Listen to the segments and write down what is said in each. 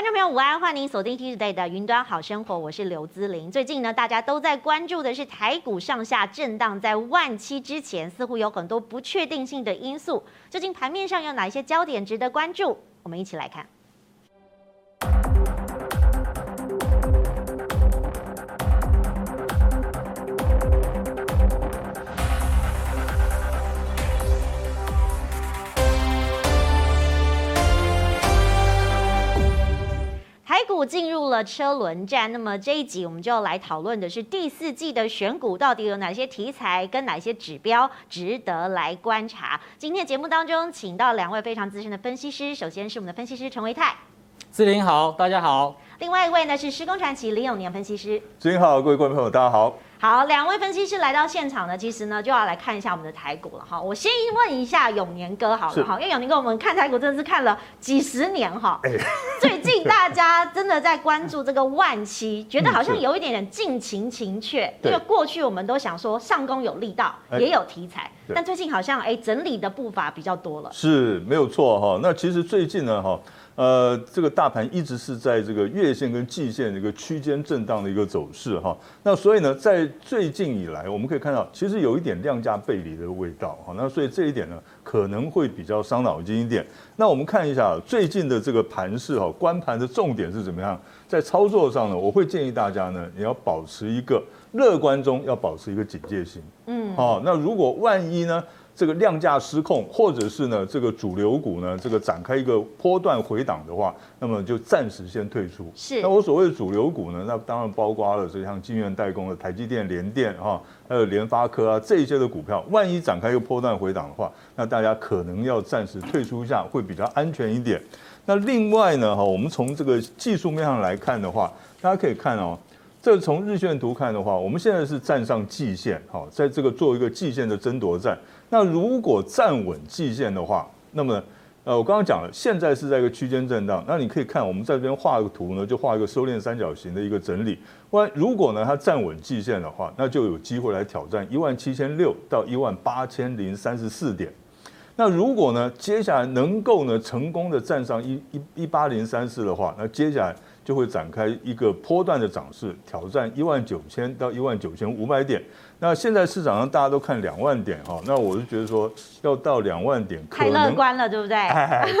观众朋友午安，欢迎您锁定 Tuesday 的云端好生活，我是刘姿玲。最近呢，大家都在关注的是台股上下震荡，在万七之前，似乎有很多不确定性的因素。究竟盘面上有哪一些焦点值得关注？我们一起来看。台股进入了车轮战，那么这一集我们就要来讨论的是第四季的选股到底有哪些题材跟哪些指标值得来观察。今天节目当中，请到两位非常资深的分析师，首先是我们的分析师陈维泰，志玲好，大家好。另外一位呢是施工传奇林永年分析师，志玲好，各位观众朋友大家好。好，两位分析师来到现场呢，其实呢就要来看一下我们的台股了哈。我先问一下永年哥好了哈，因为永年哥我们看台股真的是看了几十年哈。欸、最近大家真的在关注这个万期，觉得好像有一点点近情情怯，因为过去我们都想说上攻有力道，也有题材，但最近好像哎整理的步伐比较多了。是没有错哈。那其实最近呢哈。呃，这个大盘一直是在这个月线跟季线的一个区间震荡的一个走势哈。那所以呢，在最近以来，我们可以看到，其实有一点量价背离的味道哈。那所以这一点呢，可能会比较伤脑筋一点。那我们看一下最近的这个盘势哈，观盘的重点是怎么样？在操作上呢，我会建议大家呢，你要保持一个乐观中要保持一个警戒心。嗯，好，那如果万一呢？这个量价失控，或者是呢，这个主流股呢，这个展开一个波段回档的话，那么就暂时先退出。是。那我所谓的主流股呢，那当然包括了这像晶圆代工的台积电、联电哈，还有联发科啊这一些的股票，万一展开一个波段回档的话，那大家可能要暂时退出一下，会比较安全一点。那另外呢，哈，我们从这个技术面上来看的话，大家可以看哦。这从日线图看的话，我们现在是站上季线，好，在这个做一个季线的争夺战。那如果站稳季线的话，那么，呃，我刚刚讲了，现在是在一个区间震荡。那你可以看，我们在这边画个图呢，就画一个收敛三角形的一个整理。万如果呢它站稳季线的话，那就有机会来挑战一万七千六到一万八千零三十四点。那如果呢接下来能够呢成功的站上一一一八零三四的话，那接下来。就会展开一个波段的涨势，挑战一万九千到一万九千五百点。那现在市场上大家都看两万点哈，那我是觉得说要到两万点，太乐观了，对不对？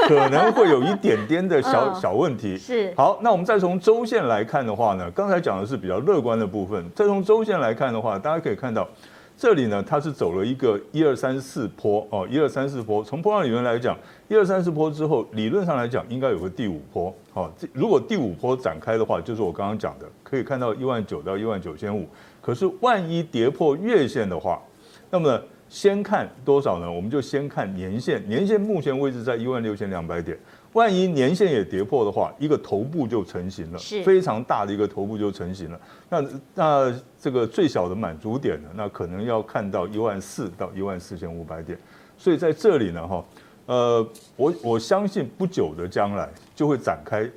可能会有一点点的小小问题。是。好，那我们再从周线来看的话呢，刚才讲的是比较乐观的部分。再从周线来看的话，大家可以看到。这里呢，它是走了一个一二三四坡哦，一二三四坡。从波浪理论来讲，一二三四坡之后，理论上来讲应该有个第五坡。好，如果第五坡展开的话，就是我刚刚讲的，可以看到一万九到一万九千五。可是万一跌破月线的话，那么先看多少呢？我们就先看年线，年线目前位置在一万六千两百点。万一年线也跌破的话，一个头部就成型了，是非常大的一个头部就成型了。那那这个最小的满足点呢？那可能要看到一万四到一万四千五百点。所以在这里呢，哈，呃，我我相信不久的将来就会展开，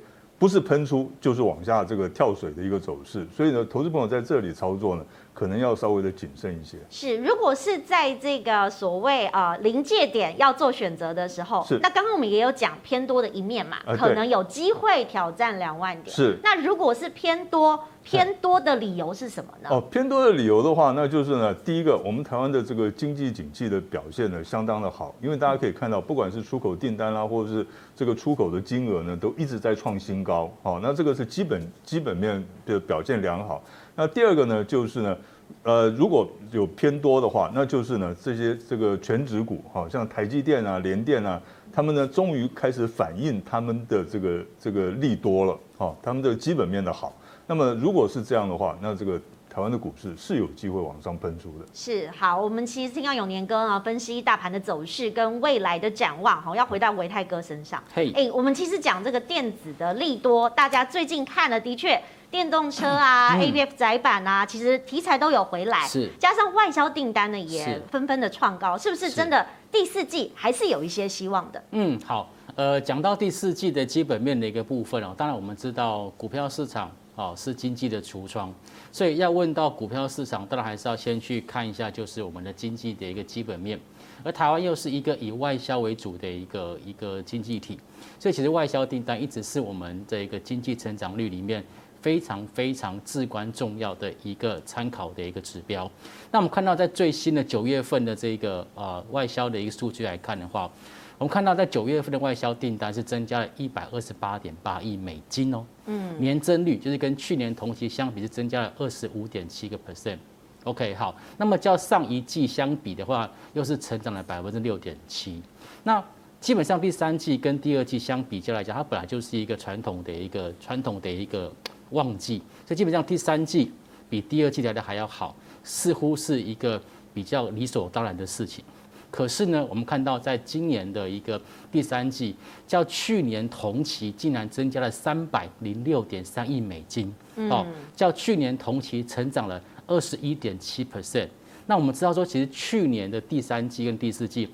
不是喷出就是往下这个跳水的一个走势。所以呢，投资朋友在这里操作呢。可能要稍微的谨慎一些。是，如果是在这个所谓啊临界点要做选择的时候，是。那刚刚我们也有讲偏多的一面嘛，可能有机会挑战两万点。是。那如果是偏多，偏多的理由是什么呢？哦，偏多的理由的话，那就是呢，第一个，我们台湾的这个经济景气的表现呢，相当的好，因为大家可以看到，不管是出口订单啦，或者是这个出口的金额呢，都一直在创新高。好，那这个是基本基本面的表现良好。那第二个呢，就是呢，呃，如果有偏多的话，那就是呢，这些这个全指股，好像台积电啊、联电啊，他们呢，终于开始反映他们的这个这个利多了，哈，他们的基本面的好。那么如果是这样的话，那这个台湾的股市是有机会往上喷出的。是，好，我们其实听到永年哥啊分析大盘的走势跟未来的展望，哈，要回到维泰哥身上。嘿，哎，我们其实讲这个电子的利多，大家最近看了的确。电动车啊，ABF 窄板啊，其实题材都有回来，是加上外销订单呢也纷纷的创高，是不是真的第四季还是有一些希望的？嗯，好，呃，讲到第四季的基本面的一个部分哦，当然我们知道股票市场哦，是经济的橱窗。所以要问到股票市场，当然还是要先去看一下，就是我们的经济的一个基本面。而台湾又是一个以外销为主的一个一个经济体，所以其实外销订单一直是我们这个经济成长率里面非常非常至关重要的一个参考的一个指标。那我们看到在最新的九月份的这个呃外销的一个数据来看的话，我们看到在九月份的外销订单是增加了一百二十八点八亿美金哦，嗯，年增率就是跟去年同期相比是增加了二十五点七个 percent。OK，好，那么较上一季相比的话，又是成长了百分之六点七。那基本上第三季跟第二季相比较来讲，它本来就是一个传统的一个传统的一个旺季，所以基本上第三季比第二季来的还要好，似乎是一个比较理所当然的事情。可是呢，我们看到在今年的一个第三季，较去年同期竟然增加了三百零六点三亿美金，哦，较去年同期成长了。二十一点七 percent，那我们知道说，其实去年的第三季跟第四季，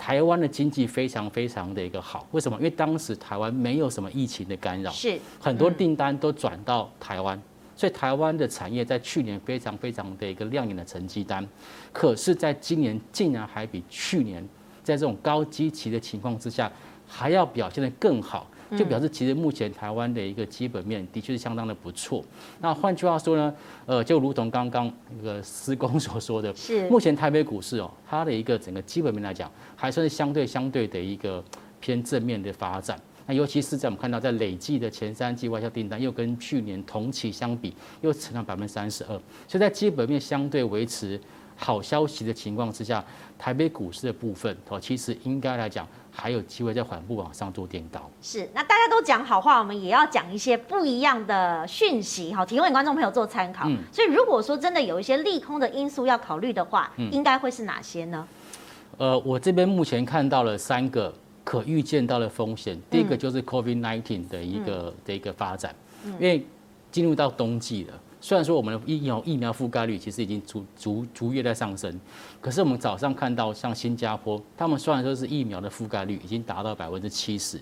台湾的经济非常非常的一个好。为什么？因为当时台湾没有什么疫情的干扰，是很多订单都转到台湾，所以台湾的产业在去年非常非常的一个亮眼的成绩单。可是，在今年竟然还比去年在这种高基期的情况之下，还要表现得更好。就表示其实目前台湾的一个基本面的确是相当的不错。那换句话说呢，呃，就如同刚刚那个施工所说的，是目前台北股市哦，它的一个整个基本面来讲，还算是相对相对的一个偏正面的发展。那尤其是在我们看到在累计的前三季外销订单，又跟去年同期相比，又成长百分之三十二，所以在基本面相对维持好消息的情况之下，台北股市的部分哦，其实应该来讲。还有机会再缓步往上做垫高。是，那大家都讲好话，我们也要讲一些不一样的讯息，好，提供给观众朋友做参考。嗯，所以如果说真的有一些利空的因素要考虑的话，嗯，应该会是哪些呢？呃，我这边目前看到了三个可预见到的风险。第一个就是 COVID-19 的一个、嗯、的一个发展，因为进入到冬季了。虽然说我们的疫苗疫苗覆盖率其实已经逐逐逐月在上升，可是我们早上看到像新加坡，他们虽然说是疫苗的覆盖率已经达到百分之七十，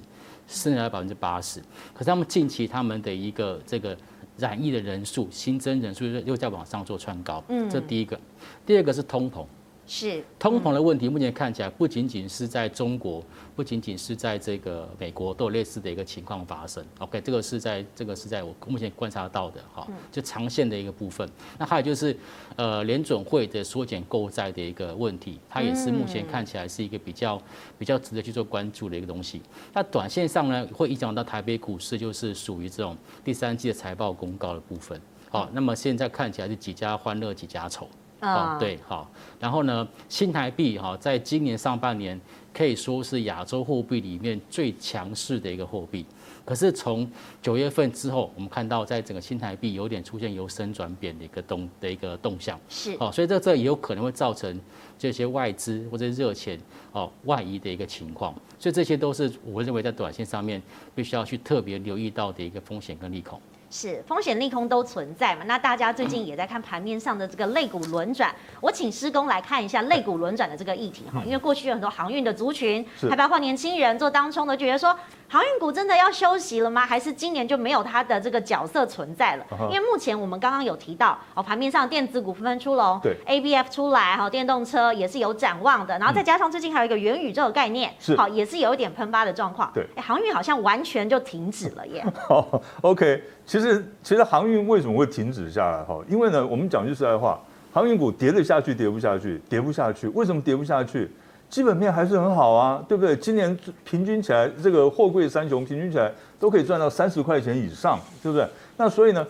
甚至百分之八十，可是他们近期他们的一个这个染疫的人数新增人数又在往上做窜高，嗯，这第一个，第二个是通膨。是通膨的问题，目前看起来不仅仅是在中国，不仅仅是在这个美国都有类似的一个情况发生。OK，这个是在这个是在我目前观察到的哈，就长线的一个部分。那还有就是，呃，联准会的缩减购债的一个问题，它也是目前看起来是一个比较比较值得去做关注的一个东西。那短线上呢，会影响到台北股市，就是属于这种第三季的财报公告的部分。好，那么现在看起来是几家欢乐几家愁。哦，对，好，然后呢，新台币哈，在今年上半年可以说是亚洲货币里面最强势的一个货币。可是从九月份之后，我们看到在整个新台币有点出现由升转贬的一个动的一个动向。是，哦，所以这这也有可能会造成这些外资或者热钱哦外移的一个情况。所以这些都是我认为在短线上面必须要去特别留意到的一个风险跟利空。是风险利空都存在嘛？那大家最近也在看盘面上的这个类股轮转，我请施工来看一下类股轮转的这个议题哈，因为过去有很多航运的族群，还包括年轻人做当冲的，觉得说。航运股真的要休息了吗？还是今年就没有它的这个角色存在了？因为目前我们刚刚有提到哦，盘面上电子股纷纷出笼，对，ABF 出来哈，电动车也是有展望的。然后再加上最近还有一个元宇宙的概念，是好，也是有一点喷发的状况。对，航运好像完全就停止了耶。好，OK，其实其实航运为什么会停止下来？哈，因为呢，我们讲句实在话，航运股跌得下去，跌不下去，跌不下去。为什么跌不下去？基本面还是很好啊，对不对？今年平均起来，这个货柜三雄平均起来都可以赚到三十块钱以上，对不对？那所以呢，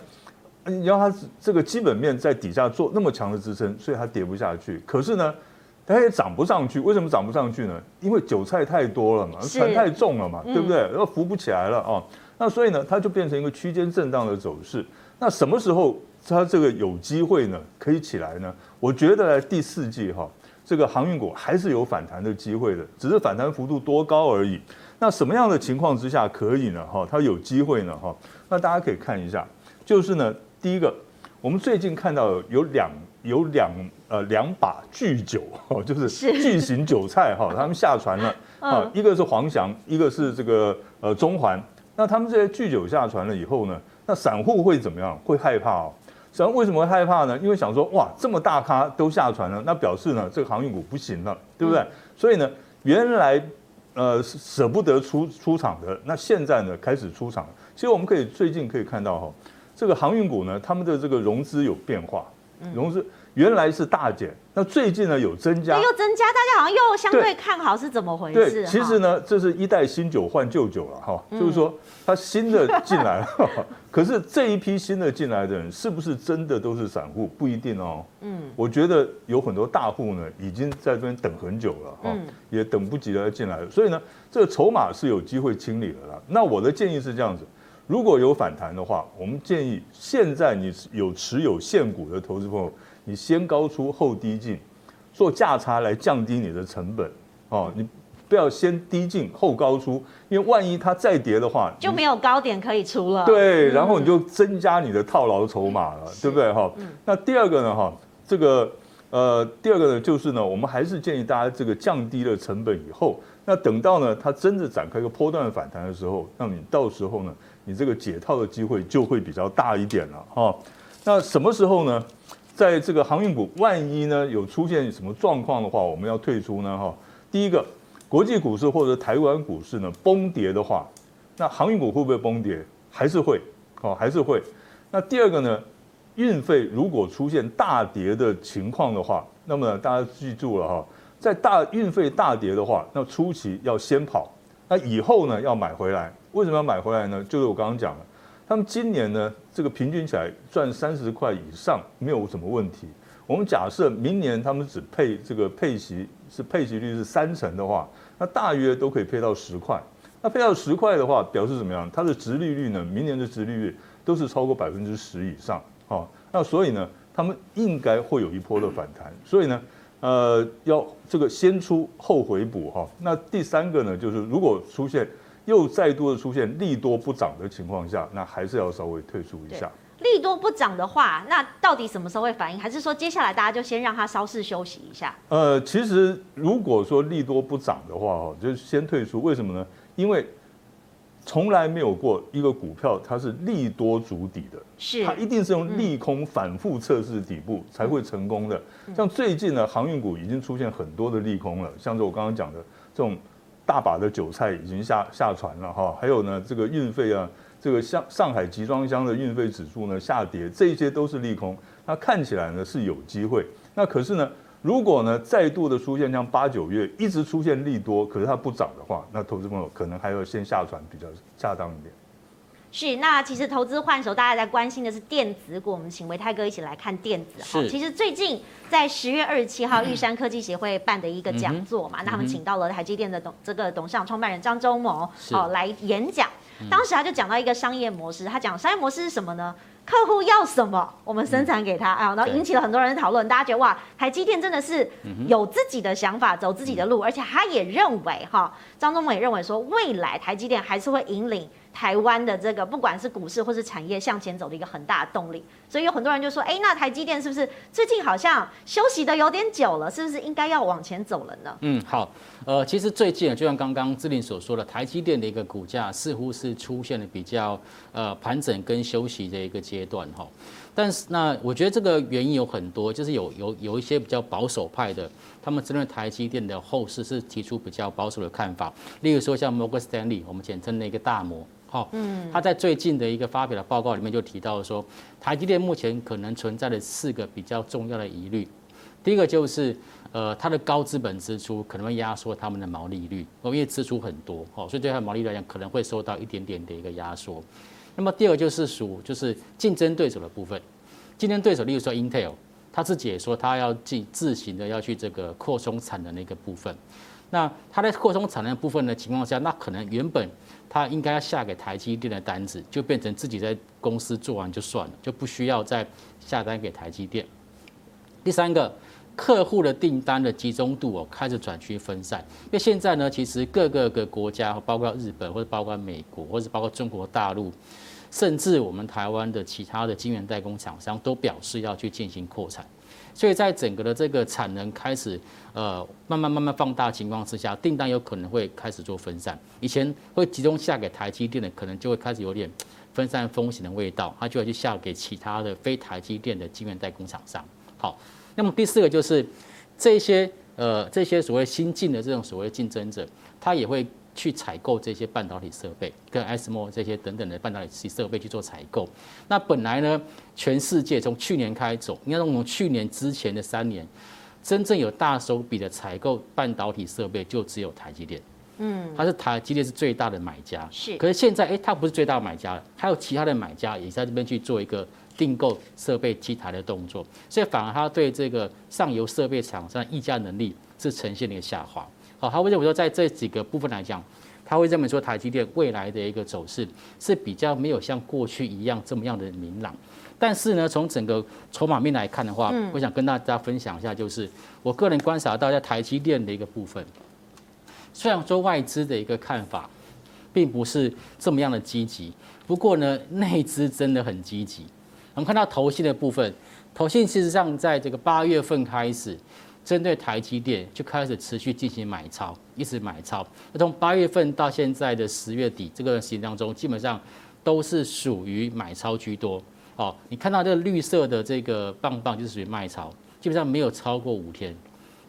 你要它这个基本面在底下做那么强的支撑，所以它跌不下去。可是呢，它也涨不上去。为什么涨不上去呢？因为韭菜太多了嘛，船太重了嘛，对不对？然后浮不起来了哦。那所以呢，它就变成一个区间震荡的走势。那什么时候它这个有机会呢？可以起来呢？我觉得第四季哈。这个航运股还是有反弹的机会的，只是反弹幅度多高而已。那什么样的情况之下可以呢？哈，它有机会呢？哈，那大家可以看一下，就是呢，第一个，我们最近看到有两有两呃两把巨酒，哈，就是巨型韭菜哈，他们下船了啊，一个是黄翔，一个是这个呃中环。那他们这些巨酒下船了以后呢，那散户会怎么样？会害怕哦。散户为什么会害怕呢？因为想说，哇，这么大咖都下船了，那表示呢，这个航运股不行了，对不对？所以呢，原来呃舍不得出出场的，那现在呢开始出场。其实我们可以最近可以看到哈，这个航运股呢，他们的这个融资有变化，融资。原来是大减，那最近呢有增加，又增加，大家好像又相对看好，是怎么回事？对，其实呢，这是一代新酒换旧酒了哈，就是说它新的进来了，可是这一批新的进来的人是不是真的都是散户？不一定哦。嗯，我觉得有很多大户呢已经在这边等很久了哈，也等不及了要进来了，所以呢，这个筹码是有机会清理的了。那我的建议是这样子，如果有反弹的话，我们建议现在你有持有现股的投资朋友。你先高出后低进，做价差来降低你的成本哦。你不要先低进后高出，因为万一它再跌的话，就没有高点可以出了。对，然后你就增加你的套牢筹码了，对不对哈？那第二个呢哈，这个呃，第二个呢就是呢，我们还是建议大家这个降低了成本以后，那等到呢它真的展开一个波段反弹的时候，那你到时候呢，你这个解套的机会就会比较大一点了哈。那什么时候呢？在这个航运股，万一呢有出现什么状况的话，我们要退出呢？哈，第一个，国际股市或者台湾股市呢崩跌的话，那航运股会不会崩跌？还是会，哦，还是会。那第二个呢，运费如果出现大跌的情况的话，那么大家记住了哈，在大运费大跌的话，那初期要先跑，那以后呢要买回来。为什么要买回来呢？就是我刚刚讲的。他们今年呢，这个平均起来赚三十块以上没有什么问题。我们假设明年他们只配这个配息是配息率是三成的话，那大约都可以配到十块。那配到十块的话，表示怎么样？它的殖利率呢？明年的殖利率都是超过百分之十以上。哈，那所以呢，他们应该会有一波的反弹。所以呢，呃，要这个先出后回补哈。那第三个呢，就是如果出现。又再度的出现利多不涨的情况下，那还是要稍微退出一下。利多不涨的话，那到底什么时候会反应？还是说接下来大家就先让它稍事休息一下？呃，其实如果说利多不涨的话，哦，就先退出。为什么呢？因为从来没有过一个股票它是利多筑底的，是它一定是用利空反复测试底部才会成功的。像最近呢，航运股已经出现很多的利空了，像是我刚刚讲的这种。大把的韭菜已经下下船了哈，还有呢，这个运费啊，这个像上海集装箱的运费指数呢下跌，这些都是利空。那看起来呢是有机会，那可是呢，如果呢再度的出现像八九月一直出现利多，可是它不涨的话，那投资朋友可能还要先下船比较恰当一点。是，那其实投资换手，大家在关心的是电子股。我们请维泰哥一起来看电子哈。其实最近在十月二十七号，玉山科技协会办的一个讲座嘛，那他们请到了台积电的董这个董事长创办人张忠谋哦来演讲。当时他就讲到一个商业模式，他讲商业模式是什么呢？客户要什么，我们生产给他啊，然后引起了很多人的讨论。大家觉得哇，台积电真的是有自己的想法，走自己的路，而且他也认为哈，张忠谋也认为说，未来台积电还是会引领。台湾的这个不管是股市或是产业向前走的一个很大的动力，所以有很多人就说，哎，那台积电是不是最近好像休息的有点久了，是不是应该要往前走了呢？嗯，好，呃，其实最近就像刚刚志玲所说的，台积电的一个股价似乎是出现了比较呃盘整跟休息的一个阶段哈。但是那我觉得这个原因有很多，就是有有有一些比较保守派的，他们针对台积电的后市是提出比较保守的看法，例如说像摩根斯丹利，我们简称那个大摩。好，嗯，他在最近的一个发表的报告里面就提到说，台积电目前可能存在的四个比较重要的疑虑。第一个就是，呃，它的高资本支出可能会压缩他们的毛利率，因为支出很多，哦，所以对它的毛利率来讲可能会受到一点点的一个压缩。那么第二个就是属就是竞争对手的部分，竞争对手例如说 Intel，他自己也说他要自自行的要去这个扩充产能的一个部分。那他在扩充产能的部分的情况下，那可能原本。他应该要下给台积电的单子，就变成自己在公司做完就算了，就不需要再下单给台积电。第三个，客户的订单的集中度哦开始转趋分散，因为现在呢，其实各个个国家，包括日本或者包括美国，或者包括中国大陆，甚至我们台湾的其他的晶圆代工厂商都表示要去进行扩产。所以在整个的这个产能开始呃慢慢慢慢放大情况之下，订单有可能会开始做分散。以前会集中下给台积电的，可能就会开始有点分散风险的味道，他就会去下给其他的非台积电的晶圆代工厂商。好，那么第四个就是这些呃这些所谓新进的这种所谓竞争者，他也会去采购这些半导体设备，跟 ASML 这些等等的半导体设备去做采购。那本来呢，全世界从去年开始，应该从去年之前的三年，真正有大手笔的采购半导体设备就只有台积电。嗯，它是台积电是最大的买家。是，可是现在哎，它不是最大的买家了，还有其他的买家也在这边去做一个。订购设备机台的动作，所以反而它对这个上游设备厂商议价能力是呈现了一个下滑。好，他会认为说，在这几个部分来讲，他会认为说，台积电未来的一个走势是比较没有像过去一样这么样的明朗。但是呢，从整个筹码面来看的话，我想跟大家分享一下，就是我个人观察到在台积电的一个部分，虽然说外资的一个看法并不是这么样的积极，不过呢，内资真的很积极。我们看到投信的部分，投信事实上在这个八月份开始，针对台积电就开始持续进行买超，一直买超。那从八月份到现在的十月底这个时间当中，基本上都是属于买超居多。哦，你看到这个绿色的这个棒棒就是属于卖超，基本上没有超过五天。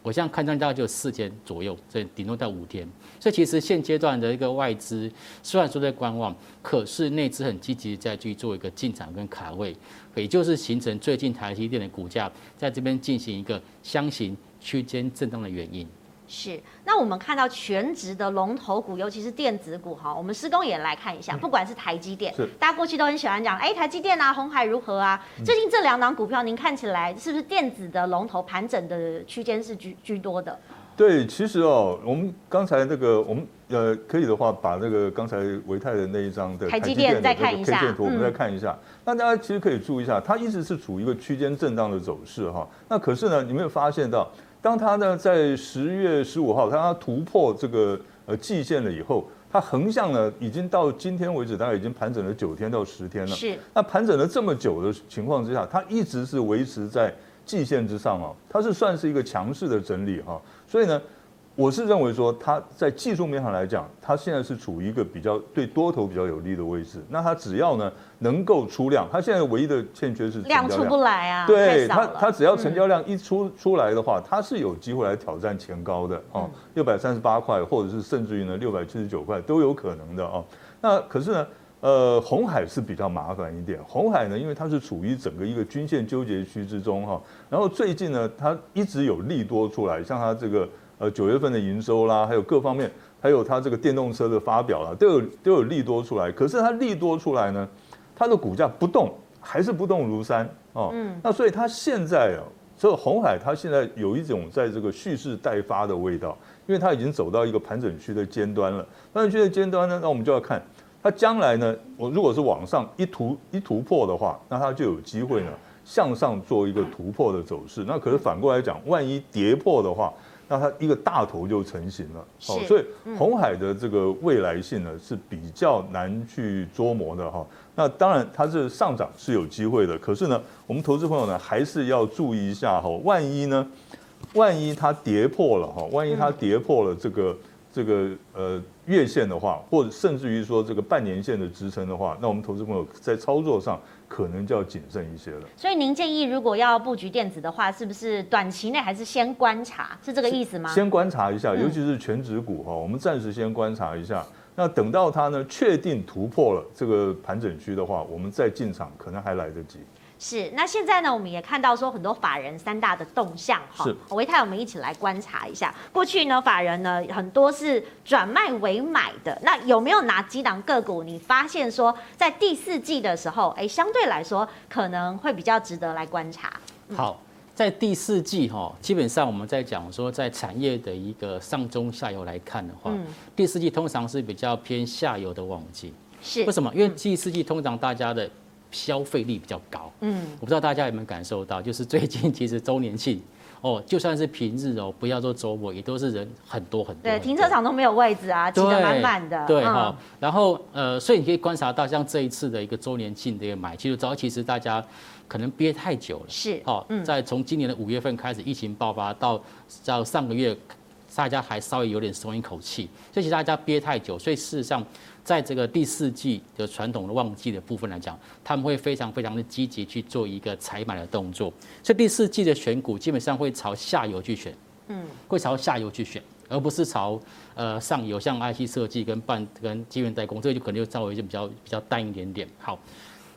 我现在看上大概就四天左右，所以顶多到五天。所以其实现阶段的一个外资虽然说在观望，可是内资很积极在去做一个进场跟卡位，也就是形成最近台积电的股价在这边进行一个箱型区间震荡的原因。是，那我们看到全职的龙头股，尤其是电子股哈，我们施工也来看一下，不管是台积电，是大家过去都很喜欢讲，哎，台积电啊，红海如何啊？最近这两档股票，您看起来是不是电子的龙头盘整的区间是居居多的？对，其实哦，我们刚才那个，我们呃，可以的话，把那个刚才维泰的那一张的 K 线图，我们再看一下。那大家其实可以注意一下，它一直是处于一个区间震荡的走势哈。那可是呢，你没有发现到？当它呢在十月十五号，它突破这个呃季线了以后，它横向呢已经到今天为止，大概已经盘整了九天到十天了。是。那盘整了这么久的情况之下，它一直是维持在季线之上哦，它是算是一个强势的整理哈。所以呢。我是认为说，它在技术面上来讲，它现在是处于一个比较对多头比较有利的位置。那它只要呢能够出量，它现在唯一的欠缺是量，量出不来啊。对它，它只要成交量一出出来的话，它是有机会来挑战前高的哦，六百三十八块，或者是甚至于呢六百七十九块都有可能的哦。那可是呢，呃，红海是比较麻烦一点。红海呢，因为它是处于整个一个均线纠结区之中哈，然后最近呢，它一直有利多出来，像它这个。呃，九月份的营收啦，还有各方面，还有它这个电动车的发表啦，都有都有利多出来。可是它利多出来呢，它的股价不动，还是不动如山哦。嗯。那所以它现在啊，这个鸿海它现在有一种在这个蓄势待发的味道，因为它已经走到一个盘整区的尖端了。盘整区的尖端呢，那我们就要看它将来呢，我如果是往上一突一突破的话，那它就有机会呢向上做一个突破的走势。那可是反过来讲，万一跌破的话，那它一个大头就成型了，好，所以红海的这个未来性呢是比较难去捉摸的哈。那当然它是上涨是有机会的，可是呢，我们投资朋友呢还是要注意一下哈，万一呢，万一它跌破了哈，万一它跌破了这个这个呃月线的话，或者甚至于说这个半年线的支撑的话，那我们投资朋友在操作上。可能就要谨慎一些了。所以您建议，如果要布局电子的话，是不是短期内还是先观察？是这个意思吗？先观察一下，尤其是全指股哈，我们暂时先观察一下。那等到它呢确定突破了这个盘整区的话，我们再进场可能还来得及。是，那现在呢，我们也看到说很多法人三大的动向哈，维泰我们一起来观察一下。过去呢，法人呢很多是转卖为买的，那有没有拿几档个股你发现说在第四季的时候，哎，相对来说可能会比较值得来观察？嗯、好，在第四季哈，基本上我们在讲说在产业的一个上中下游来看的话，嗯、第四季通常是比较偏下游的旺季。是为什么？因为第四季通常大家的消费力比较高，嗯，我不知道大家有没有感受到，就是最近其实周年庆 哦，就算是平日哦，不要说周末，也都是人很多很多。对，停车场都没有位置啊，挤得满满的。对哈，然后呃，所以你可以观察到，像这一次的一个周年庆的一个买，其实早其实大家可能憋太久了，是哦，在从今年的五月份开始疫情爆发到到上个月大家还稍微有点松一口气。所以其实大家憋太久，所以事实上，在这个第四季的传统的旺季的部分来讲，他们会非常非常的积极去做一个采买的动作。所以第四季的选股基本上会朝下游去选，嗯，会朝下游去选，而不是朝呃上游，像 IC 设计跟半跟晶圆代工，这个就可能就稍微就比较比较淡一点点。好。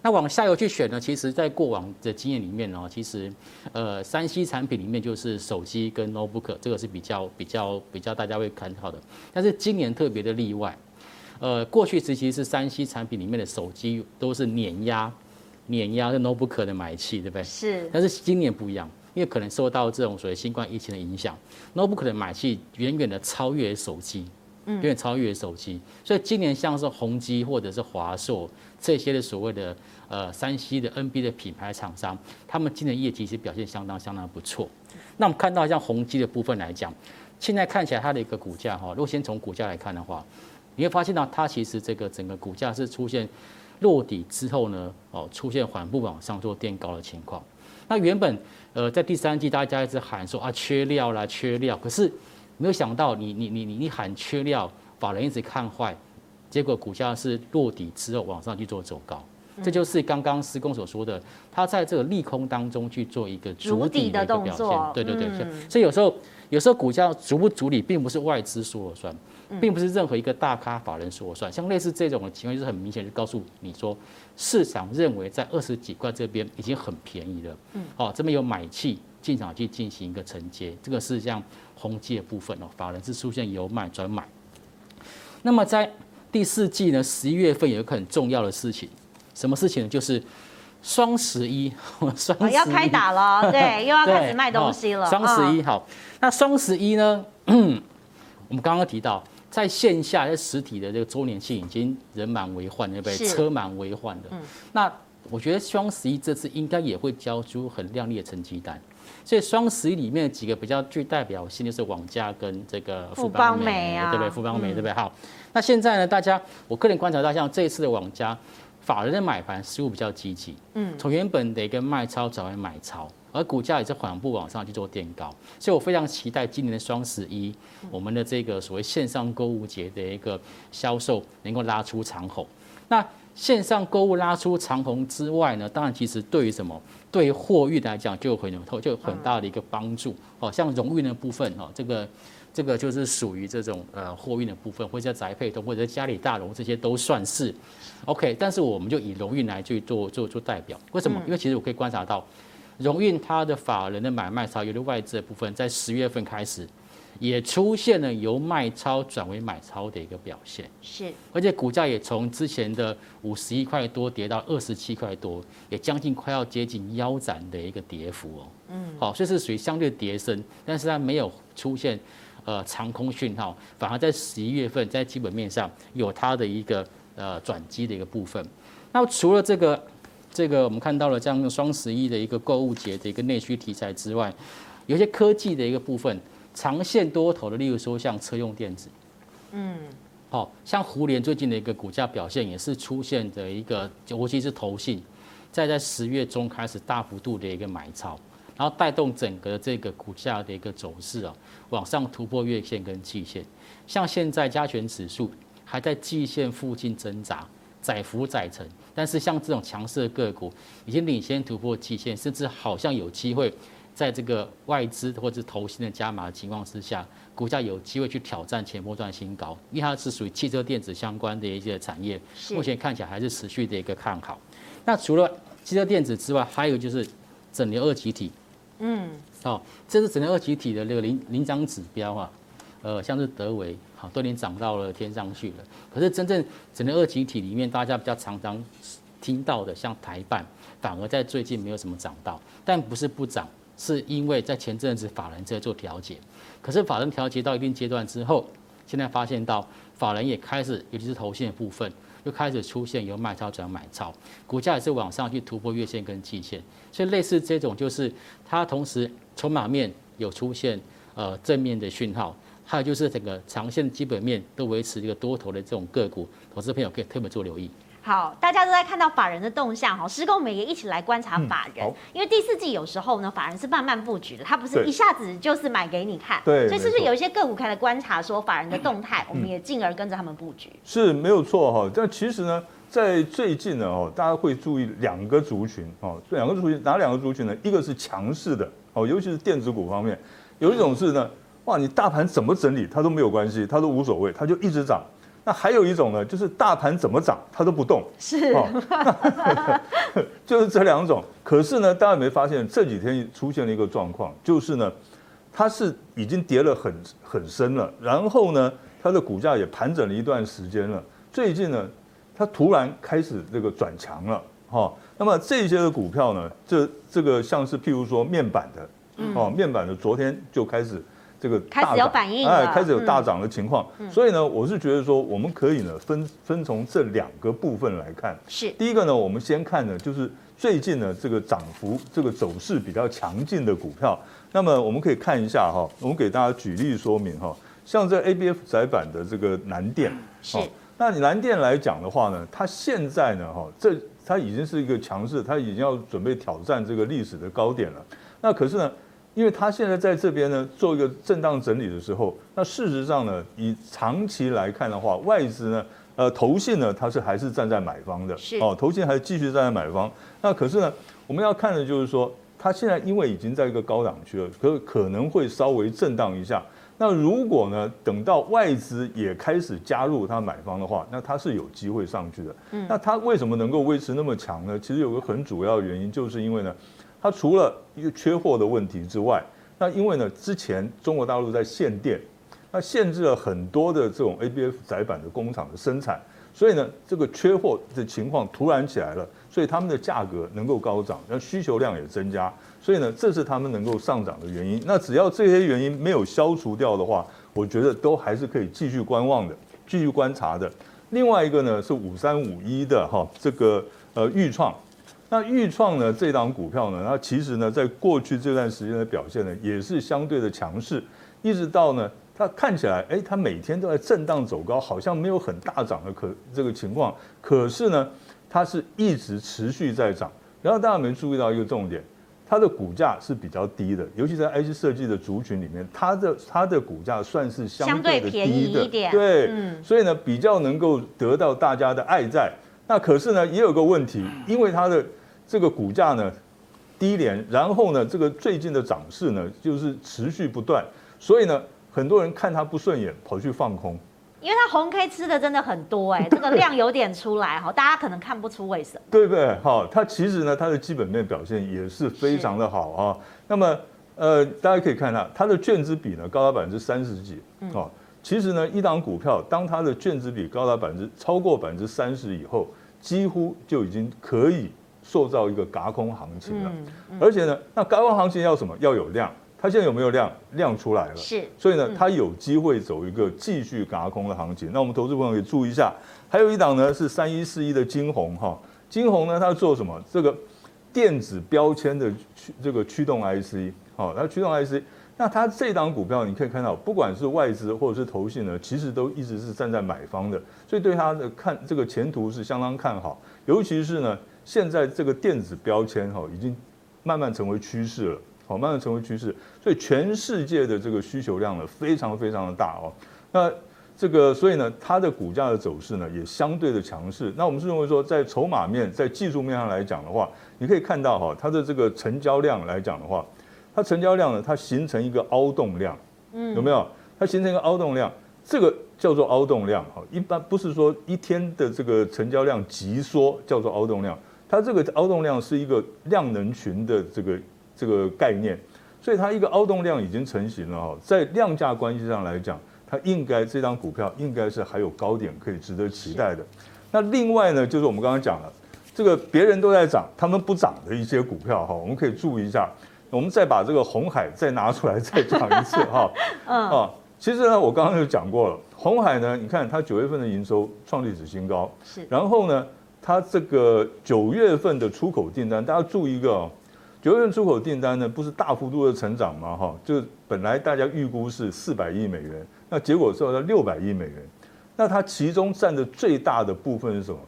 那往下游去选呢？其实，在过往的经验里面呢，其实，呃，三 C 产品里面就是手机跟 notebook，这个是比较比较比较大家会看好的。但是今年特别的例外，呃，过去时期是三 C 产品里面的手机都是碾压碾压的 notebook 的买气，对不对？是。但是今年不一样，因为可能受到这种所谓新冠疫情的影响，notebook 的买气远远的超越手机。嗯，远远超越手机，所以今年像是宏基或者是华硕这些的所谓的呃三 C 的 NB 的品牌厂商，他们今年业绩其实表现相当相当不错。那我们看到像宏基的部分来讲，现在看起来它的一个股价哈，如果先从股价来看的话，你会发现到它其实这个整个股价是出现落底之后呢，哦，出现缓步往上做垫高的情况。那原本呃在第三季大家一直喊说啊缺料啦缺料，可是。没有想到你你你你你喊缺料，法人一直看坏，结果股价是落底之后往上去做走高，这就是刚刚施工所说的，他在这个利空当中去做一个筑底的一个表现。对对对，所以有时候有时候股价筑不筑底，并不是外资说了算，并不是任何一个大咖法人说了算。像类似这种的情况，就是很明显就告诉你说，市场认为在二十几块这边已经很便宜了。嗯，好，这边有买气进场去进行一个承接，这个是像。红基的部分哦，法人是出现由卖转买。那么在第四季呢，十一月份有一个很重要的事情，什么事情呢？就是双十一，双十一要开打了，对，又要开始卖东西了。双十一好，那双十一呢？我们刚刚提到，在线下在实体的这个周年庆已经人满为患，对不对？车满为患的。那我觉得双十一这次应该也会交出很亮丽的成绩单。所以双十一里面几个比较具代表性就是网家跟这个富邦美啊，对不对？富邦美对不对？好，那现在呢，大家我个人观察到，像这一次的网家法人的买盘似乎比较积极，嗯，从原本的一个卖超转为买超，而股价也是缓步往上去做垫高，所以我非常期待今年的双十一，我们的这个所谓线上购物节的一个销售能够拉出长虹。那线上购物拉出长虹之外呢，当然其实对于什么？对于货运来讲，就有很有就有很大的一个帮助哦。像荣运的部分哦，这个这个就是属于这种呃货运的部分，或者宅配通，或者家里大楼这些都算是 OK。但是我们就以荣运来去做做做代表，为什么？因为其实我可以观察到，荣运它的法人的买卖超，有的外资的部分，在十月份开始。也出现了由卖超转为买超的一个表现，是，而且股价也从之前的五十一块多跌到二十七块多，也将近快要接近腰斩的一个跌幅哦。嗯，好，所以是属于相对跌升，但是它没有出现呃长空讯号，反而在十一月份在基本面上有它的一个呃转机的一个部分。那除了这个这个我们看到了这样双十一的一个购物节的一个内需题材之外，有些科技的一个部分。长线多头的，例如说像车用电子，嗯，好像胡联最近的一个股价表现也是出现的一个，尤其是投信，在在十月中开始大幅度的一个买超，然后带动整个这个股价的一个走势啊，往上突破月线跟季线。像现在加权指数还在季线附近挣扎，窄幅窄沉，但是像这种强势的个股已经领先突破季线，甚至好像有机会。在这个外资或者投信的加码的情况之下，股价有机会去挑战前波段新高，因为它是属于汽车电子相关的一些产业，目前看起来还是持续的一个看好。那除了汽车电子之外，还有就是整流二极体，嗯，好，这是整个二级体的那个领领涨指标啊，呃，像是德维，好，都已经涨到了天上去了。可是真正整个二级体里面，大家比较常常听到的，像台办，反而在最近没有什么涨到，但不是不涨。是因为在前阵子法人在做调节，可是法人调节到一定阶段之后，现在发现到法人也开始，尤其是投信的部分，又开始出现由卖超转买超，股价也是往上去突破月线跟季线，所以类似这种就是它同时筹码面有出现呃正面的讯号，还有就是整个长线基本面都维持一个多头的这种个股，投资朋友可以特别做留意。好，大家都在看到法人的动向哈，施工我们也一起来观察法人，嗯、因为第四季有时候呢，法人是慢慢布局的，他不是一下子就是买给你看，对，所以是不是有一些个股开始观察说法人的动态，我们也进而跟着他们布局？嗯、是没有错哈，但其实呢，在最近呢哦，大家会注意两个族群哦，两个族群哪两个族群呢？一个是强势的哦，尤其是电子股方面，有一种是呢，哇，你大盘怎么整理它都没有关系，它都无所谓，它就一直涨。那还有一种呢，就是大盘怎么涨它都不动，是，哦、就是这两种。可是呢，大家有没有发现这几天出现了一个状况，就是呢，它是已经跌了很很深了，然后呢，它的股价也盘整了一段时间了。最近呢，它突然开始这个转强了，哈、哦。那么这些的股票呢，这这个像是譬如说面板的，哦，面板的昨天就开始。这个开始有反应，哎，开始有大涨的情况，所以呢，我是觉得说，我们可以呢分分从这两个部分来看。是第一个呢，我们先看呢，就是最近呢这个涨幅、这个走势比较强劲的股票。那么我们可以看一下哈，我们给大家举例说明哈，像这 ABF 窄板的这个南电，是。那你南电来讲的话呢，它现在呢哈，这它已经是一个强势，它已经要准备挑战这个历史的高点了。那可是呢？因为它现在在这边呢，做一个震荡整理的时候，那事实上呢，以长期来看的话，外资呢，呃，投信呢，它是还是站在买方的，是哦，投信还是继续站在买方。那可是呢，我们要看的就是说，它现在因为已经在一个高档区了，可可能会稍微震荡一下。那如果呢，等到外资也开始加入它买方的话，那它是有机会上去的。嗯，那它为什么能够维持那么强呢？其实有个很主要的原因，就是因为呢。它除了一个缺货的问题之外，那因为呢，之前中国大陆在限电，那限制了很多的这种 ABF 载板的工厂的生产，所以呢，这个缺货的情况突然起来了，所以他们的价格能够高涨，那需求量也增加，所以呢，这是他们能够上涨的原因。那只要这些原因没有消除掉的话，我觉得都还是可以继续观望的，继续观察的。另外一个呢是五三五一的哈，这个呃钰创。那豫创呢？这档股票呢？它其实呢，在过去这段时间的表现呢，也是相对的强势，一直到呢，它看起来，哎，它每天都在震荡走高，好像没有很大涨的可这个情况。可是呢，它是一直持续在涨。然后大家有没有注意到一个重点？它的股价是比较低的，尤其在 IC 设计的族群里面，它的它的股价算是相对的低的，相对便宜一点。对，嗯，所以呢，比较能够得到大家的爱戴。那可是呢，也有个问题，因为它的这个股价呢低廉，然后呢，这个最近的涨势呢就是持续不断，所以呢，很多人看它不顺眼，跑去放空。因为它红 K 吃的真的很多哎，这个量有点出来哈，大家可能看不出为什么，对不对？好，它其实呢，它的基本面表现也是非常的好啊。那么呃，大家可以看到它的券资比呢高达百分之三十几啊。其实呢，一档股票当它的券资比高达百分之超过百分之三十以后，几乎就已经可以。塑造一个轧空行情了，而且呢，那轧空行情要什么？要有量。它现在有没有量？量出来了，是。所以呢，它有机会走一个继续轧空的行情。那我们投资朋友也注意一下，还有一档呢是三一四一的金红哈，金红呢它做什么？这个电子标签的驱这个驱动 IC，好，它驱动 IC。那它这档股票你可以看到，不管是外资或者是投信呢，其实都一直是站在买方的，所以对它的看这个前途是相当看好，尤其是呢。现在这个电子标签哈，已经慢慢成为趋势了，好，慢慢成为趋势，所以全世界的这个需求量呢，非常非常的大哦。那这个，所以呢，它的股价的走势呢，也相对的强势。那我们是认为说，在筹码面、在技术面上来讲的话，你可以看到哈，它的这个成交量来讲的话，它成交量呢，它形成一个凹洞量，嗯，有没有？它形成一个凹洞量。这个叫做凹洞量，哈，一般不是说一天的这个成交量急缩叫做凹洞量。它这个凹洞量是一个量能群的这个这个概念，所以它一个凹洞量已经成型了哈，在量价关系上来讲，它应该这张股票应该是还有高点可以值得期待的。那另外呢，就是我们刚刚讲了，这个别人都在涨，他们不涨的一些股票哈，我们可以注意一下。我们再把这个红海再拿出来再讲一次哈。嗯。啊，其实呢，我刚刚就讲过了，红海呢，你看它九月份的营收创历史新高，是，然后呢。它这个九月份的出口订单，大家注意一个哦，九月份出口订单呢，不是大幅度的成长吗？哈，就本来大家预估是四百亿美元，那结果是到六百亿美元，那它其中占的最大的部分是什么？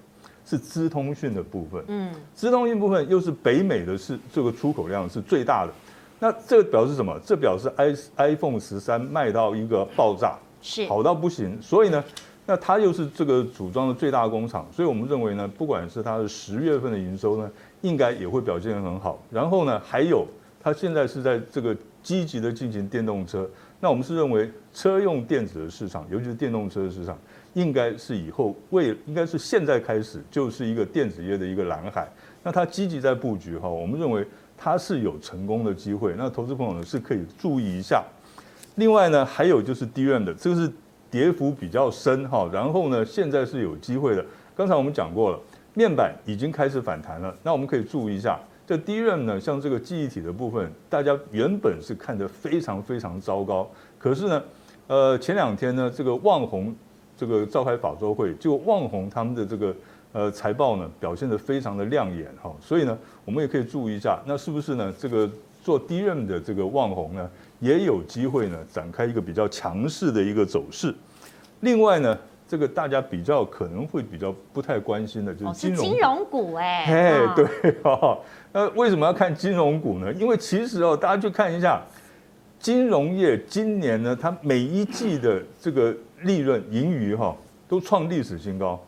是资通讯的部分。嗯，资通讯部分又是北美的是这个出口量是最大的。那这个表示什么？这表示 i iPhone 十三卖到一个爆炸，是好到不行。所以呢，那它又是这个组装的最大工厂，所以我们认为呢，不管是它的十月份的营收呢，应该也会表现得很好。然后呢，还有它现在是在这个积极的进行电动车。那我们是认为车用电子的市场，尤其是电动车的市场，应该是以后为应该是现在开始就是一个电子业的一个蓝海。那它积极在布局哈，我们认为。它是有成功的机会，那投资朋友呢是可以注意一下。另外呢，还有就是 DRAM 的，这个是跌幅比较深哈，然后呢，现在是有机会的。刚才我们讲过了，面板已经开始反弹了，那我们可以注意一下。这 DRAM 呢，像这个记忆体的部分，大家原本是看得非常非常糟糕，可是呢，呃，前两天呢，这个旺宏这个召开法周会，就旺宏他们的这个。呃，财报呢表现得非常的亮眼哈，所以呢，我们也可以注意一下，那是不是呢？这个做 DRAM 的这个旺宏呢，也有机会呢展开一个比较强势的一个走势。另外呢，这个大家比较可能会比较不太关心的就是金融金融股哎，哎对哈，那为什么要看金融股呢？因为其实哦，大家去看一下金融业今年呢，它每一季的这个利润盈余哈，都创历史新高。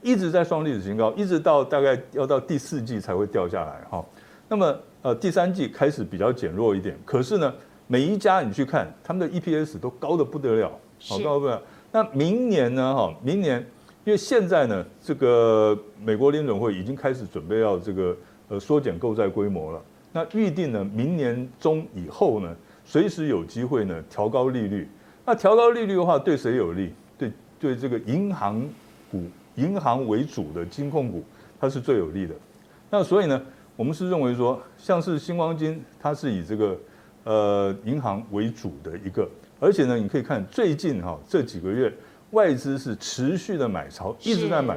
一直在创历史新高，一直到大概要到第四季才会掉下来哈。那么呃第三季开始比较减弱一点，可是呢每一家你去看他们的 EPS 都高得不得了，好高不了。那明年呢哈，明年因为现在呢这个美国联准会已经开始准备要这个呃缩减购债规模了，那预定呢明年中以后呢随时有机会呢调高利率。那调高利率的话对谁有利？对对这个银行股。银行为主的金控股，它是最有利的。那所以呢，我们是认为说，像是新光金，它是以这个呃银行为主的一个，而且呢，你可以看最近哈这几个月，外资是持续的买超，一直在买，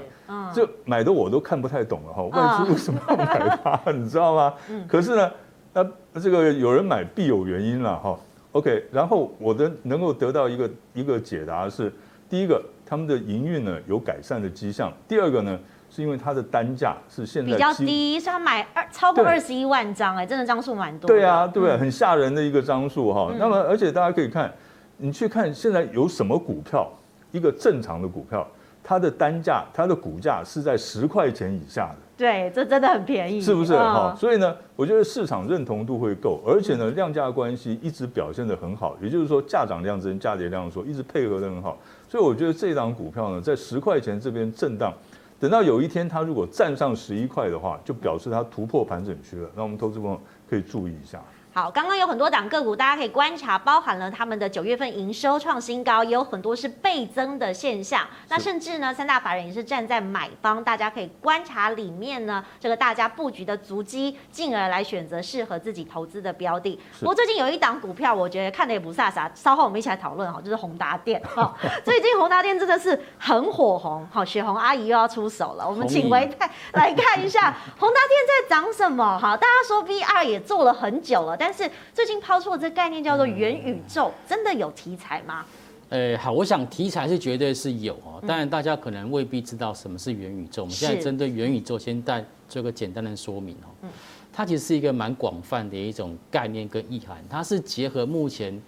这买的我都看不太懂了哈，外资为什么要买它，你知道吗？可是呢，那这个有人买必有原因了哈。OK，然后我的能够得到一个一个解答是，第一个。他们的营运呢有改善的迹象。第二个呢，是因为它的单价是现在比较低，是他买二超过二十一万张，哎，真的张数蛮多。对啊，对不对？很吓人的一个张数哈。那么，而且大家可以看，你去看现在有什么股票，一个正常的股票，它的单价、它的股价是在十块钱以下的。对，这真的很便宜，是不是？哈，所以呢，我觉得市场认同度会够，而且呢，量价关系一直表现得很好，也就是说，价涨量增，价跌量缩，一直配合得很好。所以我觉得这档股票呢，在十块钱这边震荡，等到有一天它如果站上十一块的话，就表示它突破盘整区了。那我们投资朋友可以注意一下。好，刚刚有很多档个股，大家可以观察，包含了他们的九月份营收创新高，也有很多是倍增的现象。那甚至呢，三大法人也是站在买方，大家可以观察里面呢，这个大家布局的足迹，进而来选择适合自己投资的标的。不过最近有一档股票，我觉得看的也不飒飒，稍后我们一起来讨论哈，就是宏达电哈。最近宏达电真的是很火红，好，雪红阿姨又要出手了，我们请唯泰来看一下宏达电在涨什么？哈，大家说 VR 也做了很久了，但是最近抛出的这个概念叫做元宇宙，真的有题材吗？呃，好，我想题材是绝对是有哦，当然大家可能未必知道什么是元宇宙。我们现在针对元宇宙先带做个简单的说明哦。它其实是一个蛮广泛的一种概念跟意涵，它是结合目前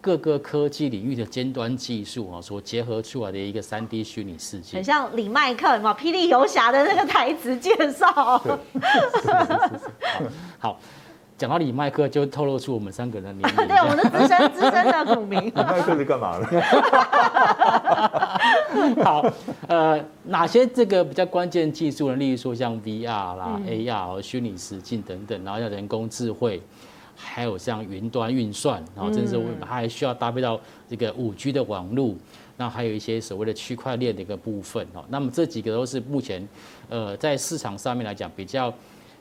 各个科技领域的尖端技术啊所结合出来的一个三 D 虚拟世界。很像李麦克嘛，霹雳游侠的那个台词介绍。好。讲到李麦克，就透露出我们三个人的 年龄。对，我们的资深资深的股民。李麦克是干嘛的？好，呃，哪些这个比较关键技术呢？例如说像 VR 啦、嗯、AR、虚拟实境等等，然后像人工智慧，还有像云端运算，然后甚至它还需要搭配到这个五 G 的网络，那还有一些所谓的区块链的一个部分哦。那么这几个都是目前呃在市场上面来讲比较。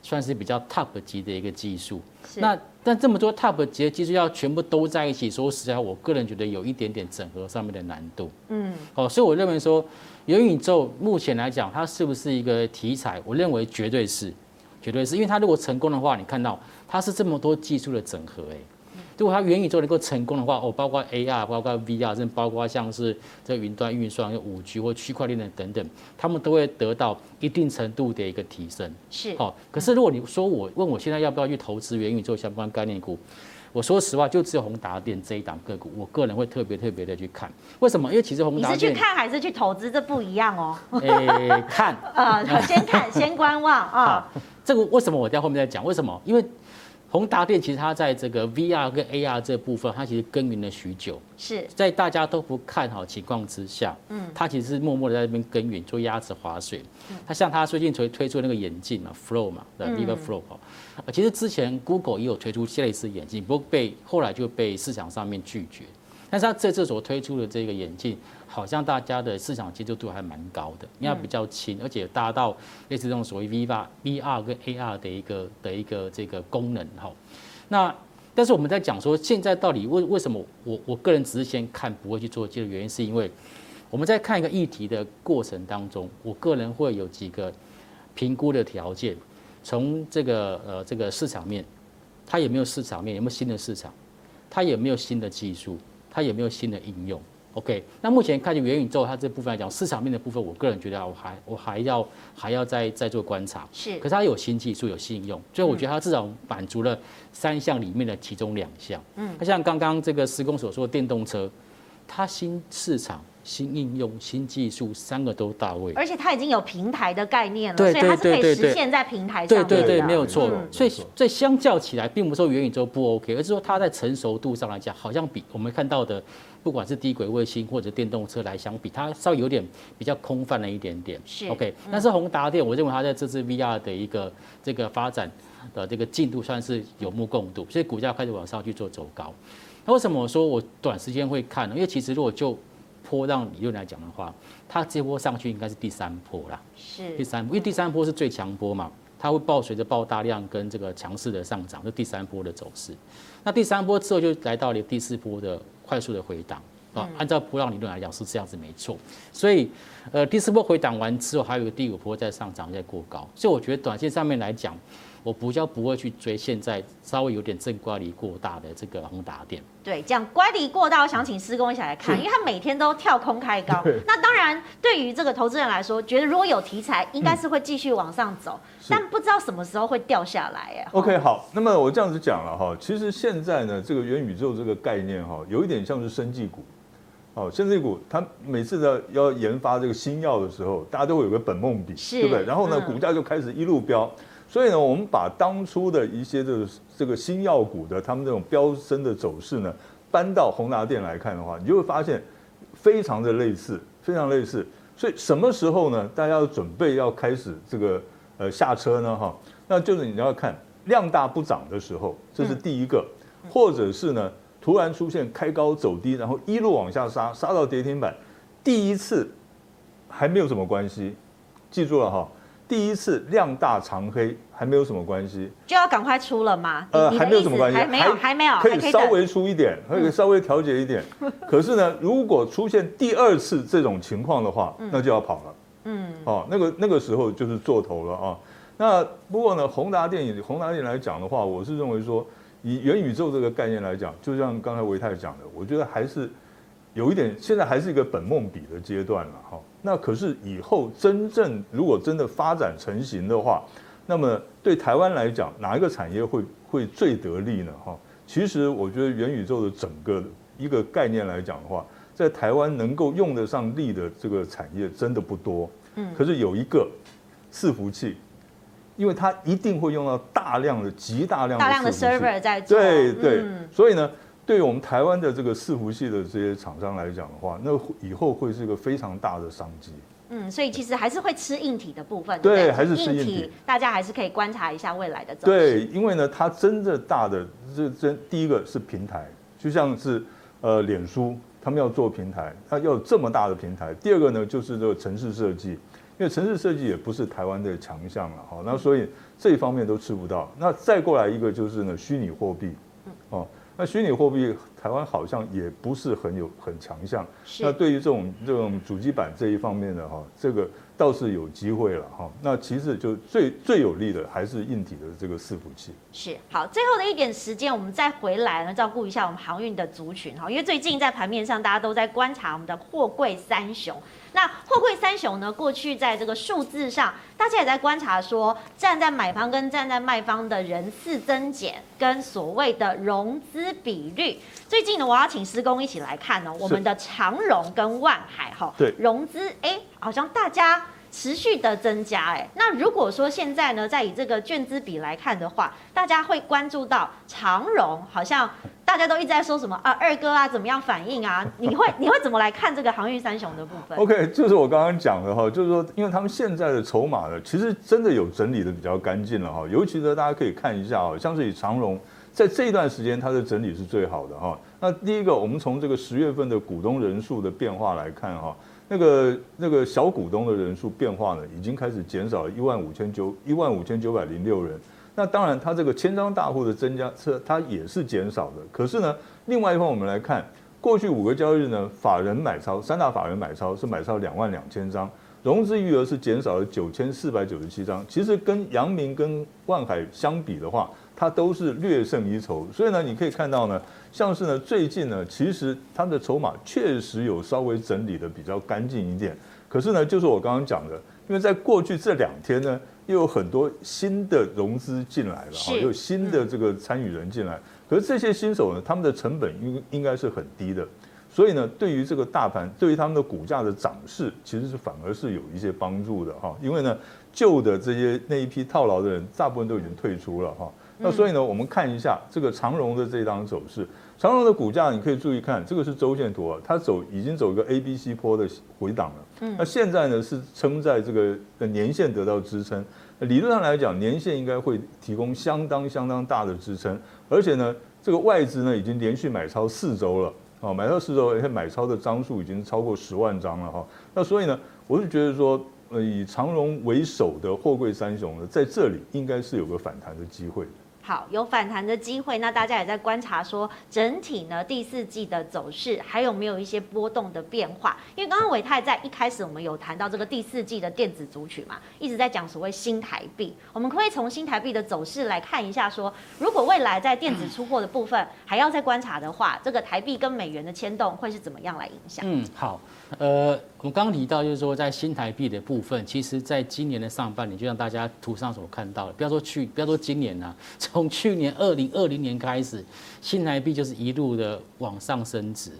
算是比较 top 级的一个技术，那但这么多 top 级的技术要全部都在一起，说实在，我个人觉得有一点点整合上面的难度。嗯，好，所以我认为说元宇宙目前来讲，它是不是一个题材？我认为绝对是，绝对是。因为它如果成功的话，你看到它是这么多技术的整合，哎，如果它元宇宙能够成功的话，哦，包括 AR，包括 VR，甚至包括像是这云端运算、五 G 或区块链的等等，他们都会得到一定程度的一个提升。是。好，可是如果你说我问我现在要不要去投资元宇宙相关概念股？我说实话，就只有宏达电这一档个股，我个人会特别特别的去看。为什么？因为其实宏达电你是去看还是去投资？这不一样哦。诶、欸，看 啊，先看，先观望啊。这个为什么我在后面再讲？为什么？因为。宏达电其实它在这个 VR 跟 AR 这部分，它其实耕耘了许久。是在大家都不看好情况之下，嗯，它其实是默默的在那边耕耘，做鸭子划水。它像它最近推推出那个眼镜嘛，Flow 嘛，对，Viva Flow。其实之前 Google 也有推出类似眼镜，不过被后来就被市场上面拒绝。但是它这次所推出的这个眼镜，好像大家的市场接受度还蛮高的，因为它比较轻，而且达到类似这种所谓 VR、VR 跟 AR 的一个的一个这个功能哈。那但是我们在讲说，现在到底为为什么我我个人只是先看不会去做这个原因，是因为我们在看一个议题的过程当中，我个人会有几个评估的条件，从这个呃这个市场面，它有没有市场面，有没有新的市场，它有没有新的技术。它有没有新的应用？OK，那目前看见元宇宙它这部分来讲，市场面的部分，我个人觉得我还我还要还要再再做观察。是，可是它有新技术，有新应用，所以我觉得它至少满足了三项里面的其中两项。嗯，那像刚刚这个施工所说的电动车，它新市场。新应用、新技术，三个都到位，而且它已经有平台的概念了，所以它是可以实现在平台上面的。对对对，没有错。所以，所以相较起来，并不是说元宇宙不 OK，而是说它在成熟度上来讲，好像比我们看到的，不管是低轨卫星或者电动车来相比，它稍微有点比较空泛了一点点。是 OK，但是宏达电，我认为它在这次 VR 的一个这个发展的这个进度算是有目共睹，所以股价开始往上去做走高。那为什么我说我短时间会看呢？因为其实如果就波浪理论来讲的话，它这波上去应该是第三波啦，是第三波，因为第三波是最强波嘛，它会爆随着爆大量跟这个强势的上涨，就第三波的走势。那第三波之后就来到了第四波的快速的回档啊，按照波浪理论来讲是这样子没错。所以呃第四波回档完之后，还有一个第五波在上涨在过高，所以我觉得短线上面来讲。我比较不会去追现在稍微有点正乖离过大的这个宏达电。对，讲乖离过大，我想请施工一起来看，因为他每天都跳空开高。那当然，对于这个投资人来说，觉得如果有题材，应该是会继续往上走，嗯，但不知道什么时候会掉下来呀。OK，好，那么我这样子讲了哈，其实现在呢，这个元宇宙这个概念哈，有一点像是生技股。哦，生技股，它每次的要研发这个新药的时候，大家都会有个本梦比，对不对？然后呢，股价就开始一路飙。所以呢，我们把当初的一些这个这个新药股的他们这种飙升的走势呢，搬到宏达电来看的话，你就会发现非常的类似，非常类似。所以什么时候呢？大家要准备要开始这个呃下车呢？哈，那就是你要看量大不涨的时候，这是第一个，或者是呢突然出现开高走低，然后一路往下杀，杀到跌停板，第一次还没有什么关系，记住了哈。第一次量大长黑还没有什么关系，就要赶快出了吗？呃，还没有什么关系，还没有，还没有，可以稍微出一点，可以稍微调节一点。可是呢，如果出现第二次这种情况的话，那就要跑了。嗯，哦，那个那个时候就是做头了啊。那不过呢，宏达电影宏达电来讲的话，我是认为说，以元宇宙这个概念来讲，就像刚才维泰讲的，我觉得还是有一点，现在还是一个本梦比的阶段了哈。那可是以后真正如果真的发展成型的话，那么对台湾来讲，哪一个产业会会最得利呢？哈，其实我觉得元宇宙的整个一个概念来讲的话，在台湾能够用得上力的这个产业真的不多。嗯，可是有一个伺服器，因为它一定会用到大量的、极大量的大量的 server 在做。对对，所以呢。对于我们台湾的这个伺服器的这些厂商来讲的话，那以后会是一个非常大的商机。嗯，所以其实还是会吃硬体的部分。对，还是吃硬体。大家还是可以观察一下未来的走势。对，因为呢，它真的大的这真第一个是平台，就像是呃脸书，他们要做平台，它要有这么大的平台。第二个呢，就是这个城市设计，因为城市设计也不是台湾的强项了，好，那所以这一方面都吃不到。那再过来一个就是呢，虚拟货币，哦。那虚拟货币，台湾好像也不是很有很强项。那对于这种这种主机板这一方面的哈，这个倒是有机会了哈。那其实就最最有利的还是硬体的这个伺服器。是好，最后的一点时间，我们再回来呢，照顾一下我们航运的族群哈。因为最近在盘面上，大家都在观察我们的货柜三雄。那货柜三雄呢，过去在这个数字上，大家也在观察说，站在买方跟站在卖方的人次增减，跟所谓的融资比率。最近呢，我要请施工一起来看哦，我们的长荣跟万海哈，对，融资哎，好像大家持续的增加哎。那如果说现在呢，在以这个券资比来看的话，大家会关注到长荣，好像大家都一直在说什么啊，二哥啊，怎么样反应啊？你会 你会怎么来看这个航运三雄的部分？OK，就是我刚刚讲的哈，就是说，因为他们现在的筹码呢，其实真的有整理的比较干净了哈，尤其呢，大家可以看一下啊，像是以长荣。在这一段时间，它的整理是最好的哈。那第一个，我们从这个十月份的股东人数的变化来看哈，那个那个小股东的人数变化呢，已经开始减少一万五千九一万五千九百零六人。那当然，它这个千张大户的增加是它也是减少的。可是呢，另外一方我们来看，过去五个交易日呢，法人买超三大法人买超是买超两万两千张，融资余额是减少了九千四百九十七张。其实跟阳明跟万海相比的话，它都是略胜一筹，所以呢，你可以看到呢，像是呢，最近呢，其实它的筹码确实有稍微整理的比较干净一点。可是呢，就是我刚刚讲的，因为在过去这两天呢，又有很多新的融资进来了，哈，又有新的这个参与人进来。可是这些新手呢，他们的成本应应该是很低的，所以呢，对于这个大盘，对于他们的股价的涨势，其实是反而是有一些帮助的，哈。因为呢，旧的这些那一批套牢的人，大部分都已经退出了，哈。那所以呢，我们看一下这个长荣的这张走势。长荣的股价，你可以注意看，这个是周线图啊，它走已经走一个 A、B、C 坡的回档了。嗯。那现在呢是撑在这个的年线得到支撑。理论上来讲，年线应该会提供相当相当大的支撑。而且呢，这个外资呢已经连续买超四周了啊，买超四周，而且买超的张数已经超过十万张了哈。那所以呢，我是觉得说，呃，以长荣为首的货柜三雄呢，在这里应该是有个反弹的机会。好，有反弹的机会，那大家也在观察说，整体呢第四季的走势还有没有一些波动的变化？因为刚刚伟泰在一开始我们有谈到这个第四季的电子族群嘛，一直在讲所谓新台币，我们可以从新台币的走势来看一下说，说如果未来在电子出货的部分还要再观察的话，这个台币跟美元的牵动会是怎么样来影响？嗯，好。呃，我们刚刚提到，就是说，在新台币的部分，其实在今年的上半年，就像大家图上所看到的，不要说去，不要说今年呐、从去年二零二零年开始，新台币就是一路的往上升值。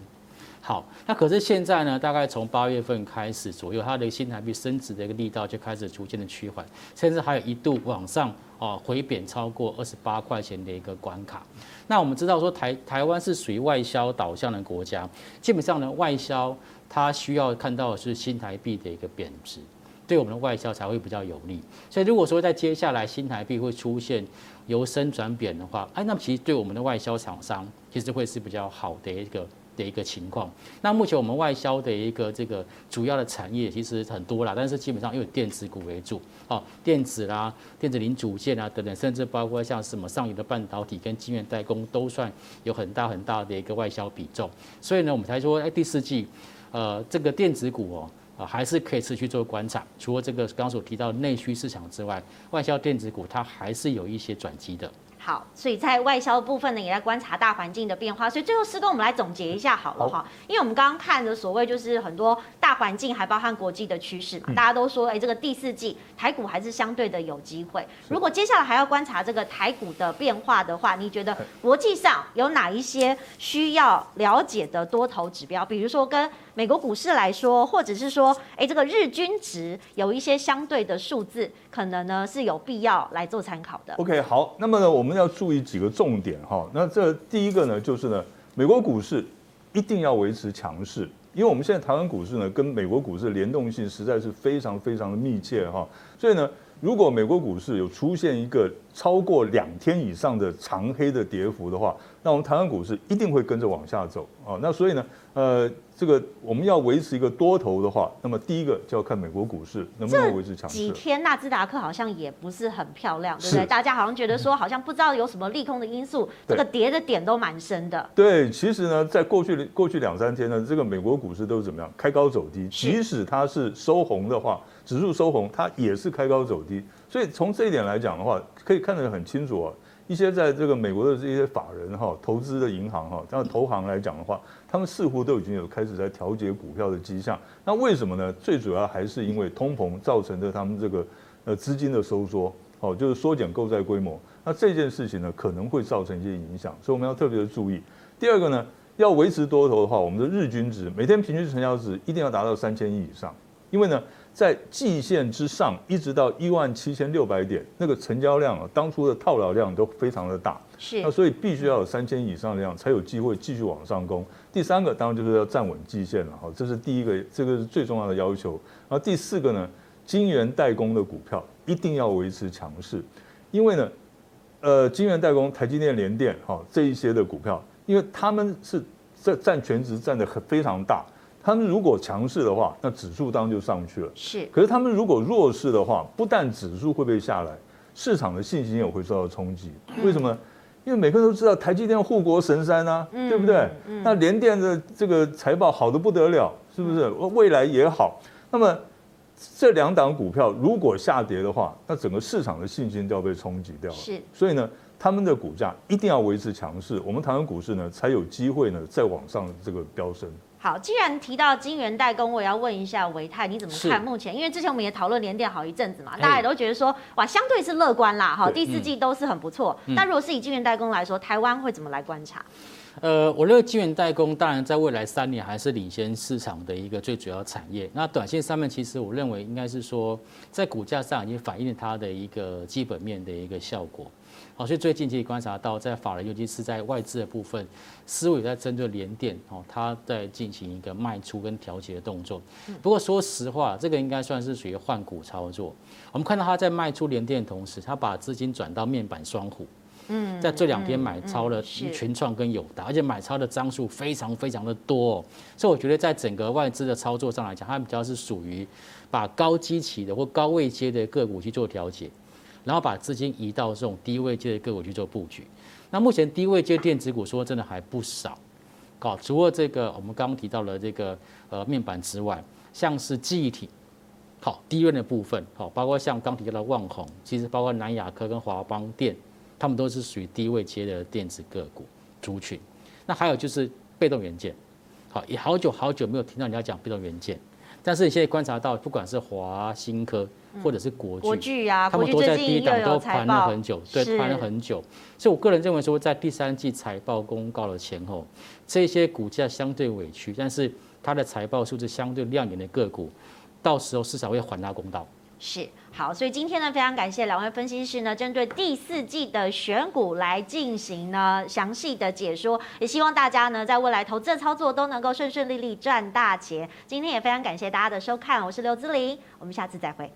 好，那可是现在呢，大概从八月份开始左右，它的新台币升值的一个力道就开始逐渐的趋缓，甚至还有一度往上啊回贬超过二十八块钱的一个关卡。那我们知道说台台湾是属于外销导向的国家，基本上呢外销。它需要看到的是新台币的一个贬值，对我们的外销才会比较有利。所以如果说在接下来新台币会出现由升转贬的话，哎，那么其实对我们的外销厂商其实会是比较好的一个的一个情况。那目前我们外销的一个这个主要的产业其实很多啦，但是基本上又以电子股为主，哦，电子啦、电子零组件啊等等，甚至包括像什么上游的半导体跟晶圆代工都算有很大很大的一个外销比重。所以呢，我们才说，哎，第四季。呃，这个电子股哦，啊，还是可以持续做观察。除了这个刚刚所提到内需市场之外，外销电子股它还是有一些转机的。好，所以在外销部分呢，也在观察大环境的变化。所以最后师哥，我们来总结一下好了哈。因为我们刚刚看的所谓就是很多大环境，还包含国际的趋势嘛。大家都说，哎，这个第四季台股还是相对的有机会。如果接下来还要观察这个台股的变化的话，你觉得国际上有哪一些需要了解的多头指标？比如说跟美国股市来说，或者是说，哎，这个日均值有一些相对的数字，可能呢是有必要来做参考的。OK，好，那么呢，我们要注意几个重点哈。那这第一个呢，就是呢，美国股市一定要维持强势，因为我们现在台湾股市呢，跟美国股市的联动性实在是非常非常的密切哈。所以呢，如果美国股市有出现一个超过两天以上的长黑的跌幅的话，那我们台湾股市一定会跟着往下走啊。那所以呢，呃。这个我们要维持一个多头的话，那么第一个就要看美国股市能不能维持强势。几天纳斯达克好像也不是很漂亮，对不对？大家好像觉得说，好像不知道有什么利空的因素，这个跌的点都蛮深的。对，其实呢，在过去过去两三天呢，这个美国股市都是怎么样？开高走低，即使它是收红的话，指数收红，它也是开高走低。所以从这一点来讲的话，可以看得很清楚啊。一些在这个美国的这些法人哈，投资的银行哈，像投行来讲的话，他们似乎都已经有开始在调节股票的迹象。那为什么呢？最主要还是因为通膨造成的他们这个呃资金的收缩，哦，就是缩减购债规模。那这件事情呢，可能会造成一些影响，所以我们要特别的注意。第二个呢，要维持多头的话，我们的日均值每天平均成交值一定要达到三千亿以上，因为呢。在季线之上，一直到一万七千六百点，那个成交量啊，当初的套牢量都非常的大，是，那所以必须要有三千以上的量，才有机会继续往上攻。第三个当然就是要站稳季线了，哈，这是第一个，这个是最重要的要求。然后第四个呢，晶圆代工的股票一定要维持强势，因为呢，呃，晶圆代工，台积电、联电，哈，这一些的股票，因为他们是占占全值占的很非常大。他们如果强势的话，那指数当然就上去了。是，可是他们如果弱势的话，不但指数会被下来，市场的信心也会受到冲击。为什么？因为每个人都知道台积电护国神山啊，对不对？那联电的这个财报好的不得了，是不是？未来也好。那么这两档股票如果下跌的话，那整个市场的信心都要被冲击掉了。是，所以呢，他们的股价一定要维持强势，我们台湾股市呢才有机会呢再往上这个飙升。好，既然提到晶圆代工，我也要问一下维泰，你怎么看目前？因为之前我们也讨论联电好一阵子嘛，大家也都觉得说，哇，相对是乐观啦，哈，第四季都是很不错。那如果是以晶圆代工来说，台湾会怎么来观察？呃，我认为晶圆代工当然在未来三年还是领先市场的一个最主要产业。那短线上面，其实我认为应该是说，在股价上已经反映了它的一个基本面的一个效果。好，所以最近其实观察到，在法人，尤其是在外资的部分，思维在针对联电，哦，它在进行一个卖出跟调节的动作。不过说实话，这个应该算是属于换股操作。我们看到它在卖出联电的同时，它把资金转到面板双虎。嗯，在这两天买超了群创跟友达，而且买超的张数非常非常的多，哦，所以我觉得在整个外资的操作上来讲，它比较是属于把高基期的或高位阶的个股去做调节。然后把资金移到这种低位阶的个股去做布局。那目前低位阶电子股说真的还不少，好，除了这个我们刚刚提到了这个呃面板之外，像是记忆体，好低润的部分，好，包括像刚提到的旺宏，其实包括南亚科跟华邦电，他们都是属于低位阶的电子个股族群。那还有就是被动元件，好，也好久好久没有听到人家讲被动元件，但是你现在观察到，不管是华新科。或者是国剧，啊，他们都在低档都盘了很久，对，盘了很久。所以，我个人认为说，在第三季财报公告的前后，这些股价相对委屈，但是它的财报数字相对亮眼的个股，到时候市场会还他公道。是好，所以今天呢，非常感谢两位分析师呢，针对第四季的选股来进行呢详细的解说，也希望大家呢在未来投资的操作都能够顺顺利利赚大钱。今天也非常感谢大家的收看，我是刘姿麟，我们下次再会。